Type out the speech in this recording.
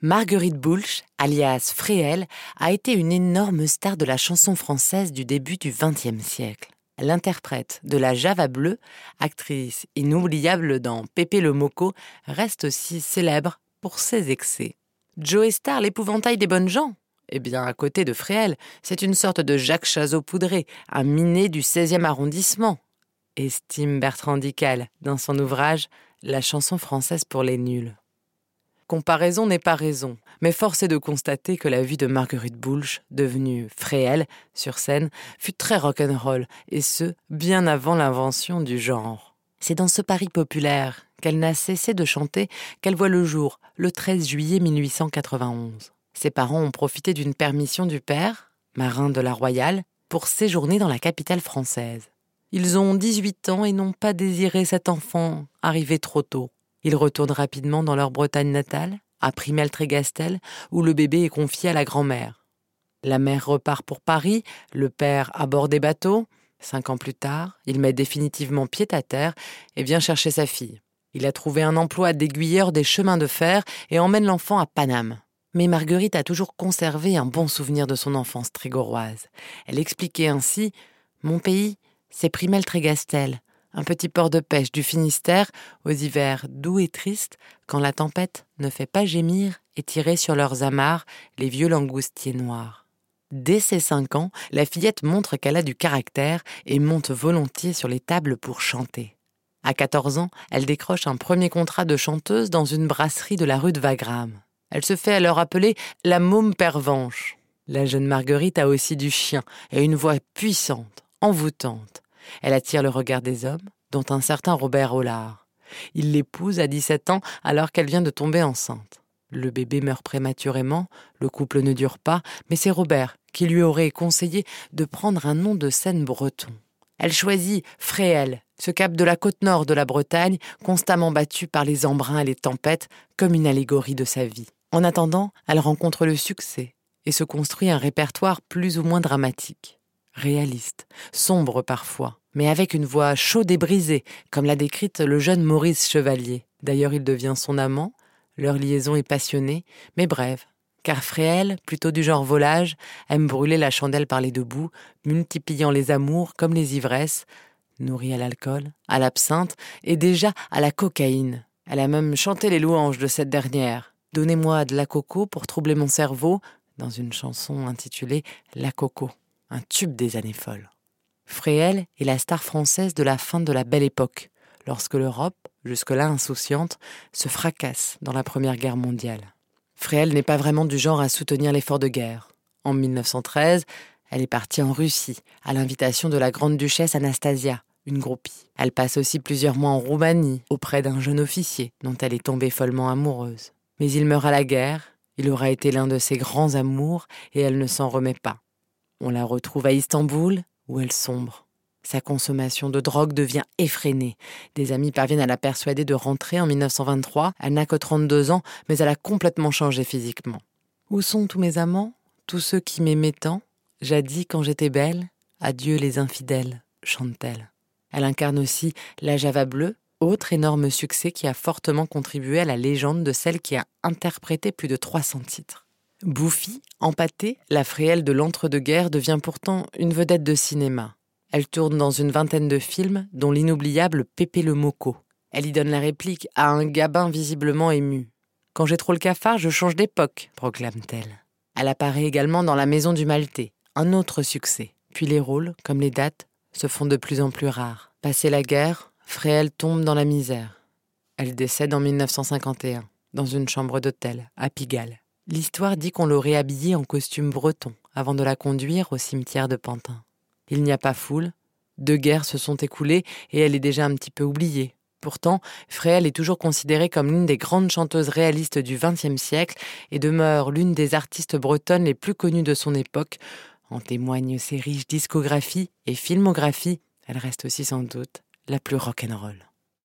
Marguerite Boulch, alias Fréhel, a été une énorme star de la chanson française du début du XXe siècle. L'interprète de la Java bleue, actrice inoubliable dans Pépé le Moco, reste aussi célèbre pour ses excès. Joe Star, l'épouvantail des bonnes gens? Eh bien, à côté de Fréhel, c'est une sorte de Jacques Chazot poudré, un miné du 16e arrondissement. Estime Bertrand Dical dans son ouvrage La chanson française pour les nuls. Comparaison n'est pas raison, mais force est de constater que la vie de Marguerite Boulch, devenue Fréhel sur scène, fut très rock'n'roll, et ce, bien avant l'invention du genre. C'est dans ce Paris populaire qu'elle n'a cessé de chanter qu'elle voit le jour, le 13 juillet 1891. Ses parents ont profité d'une permission du père, marin de la Royale, pour séjourner dans la capitale française. Ils ont 18 ans et n'ont pas désiré cet enfant, arrivé trop tôt. Ils retournent rapidement dans leur Bretagne natale, à Primel-Trégastel, où le bébé est confié à la grand-mère. La mère repart pour Paris, le père à bord des bateaux. Cinq ans plus tard, il met définitivement pied à terre et vient chercher sa fille. Il a trouvé un emploi d'aiguilleur des chemins de fer et emmène l'enfant à Paname. Mais Marguerite a toujours conservé un bon souvenir de son enfance trégoroise. Elle expliquait ainsi Mon pays, c'est Primel-Trégastel un petit port de pêche du Finistère, aux hivers doux et tristes, quand la tempête ne fait pas gémir et tirer sur leurs amarres les vieux langoustiers noirs. Dès ses cinq ans, la fillette montre qu'elle a du caractère et monte volontiers sur les tables pour chanter. À 14 ans, elle décroche un premier contrat de chanteuse dans une brasserie de la rue de Wagram. Elle se fait alors appeler la môme pervenche. La jeune Marguerite a aussi du chien et une voix puissante, envoûtante. Elle attire le regard des hommes, dont un certain Robert Hollard. Il l'épouse à 17 ans alors qu'elle vient de tomber enceinte. Le bébé meurt prématurément, le couple ne dure pas, mais c'est Robert qui lui aurait conseillé de prendre un nom de scène breton. Elle choisit Fréhel, ce cap de la côte nord de la Bretagne, constamment battu par les embruns et les tempêtes, comme une allégorie de sa vie. En attendant, elle rencontre le succès et se construit un répertoire plus ou moins dramatique réaliste, sombre parfois, mais avec une voix chaude et brisée, comme l'a décrite le jeune Maurice Chevalier. D'ailleurs, il devient son amant, leur liaison est passionnée, mais brève, car Fréhel, plutôt du genre volage, aime brûler la chandelle par les deux bouts, multipliant les amours comme les ivresses, nourrie à l'alcool, à l'absinthe et déjà à la cocaïne. Elle a même chanté les louanges de cette dernière. Donnez-moi de la coco pour troubler mon cerveau, dans une chanson intitulée La coco un tube des années folles. Fréhel est la star française de la fin de la Belle Époque, lorsque l'Europe, jusque-là insouciante, se fracasse dans la Première Guerre mondiale. Fréhel n'est pas vraiment du genre à soutenir l'effort de guerre. En 1913, elle est partie en Russie, à l'invitation de la grande duchesse Anastasia, une groupie. Elle passe aussi plusieurs mois en Roumanie, auprès d'un jeune officier dont elle est tombée follement amoureuse. Mais il meurt à la guerre, il aura été l'un de ses grands amours, et elle ne s'en remet pas. On la retrouve à Istanbul, où elle sombre. Sa consommation de drogue devient effrénée. Des amis parviennent à la persuader de rentrer en 1923. Elle n'a que 32 ans, mais elle a complètement changé physiquement. Où sont tous mes amants Tous ceux qui m'aimaient tant? Jadis, quand j'étais belle Adieu les infidèles, chante-t-elle. Elle incarne aussi la Java bleue, autre énorme succès qui a fortement contribué à la légende de celle qui a interprété plus de 300 titres. Bouffie, empâtée, la fréhelle de l'entre-deux-guerres devient pourtant une vedette de cinéma. Elle tourne dans une vingtaine de films, dont l'inoubliable Pépé le Moco. Elle y donne la réplique à un gabin visiblement ému. Quand j'ai trop le cafard, je change d'époque, proclame-t-elle. Elle apparaît également dans La Maison du Maltais, un autre succès. Puis les rôles, comme les dates, se font de plus en plus rares. Passée la guerre, Fréhel tombe dans la misère. Elle décède en 1951, dans une chambre d'hôtel, à Pigalle. L'histoire dit qu'on l'aurait habillée en costume breton avant de la conduire au cimetière de Pantin. Il n'y a pas foule, deux guerres se sont écoulées et elle est déjà un petit peu oubliée. Pourtant, Fréhel est toujours considérée comme l'une des grandes chanteuses réalistes du XXe siècle et demeure l'une des artistes bretonnes les plus connues de son époque. En témoignent ses riches discographies et filmographies. Elle reste aussi sans doute la plus rock'n'roll.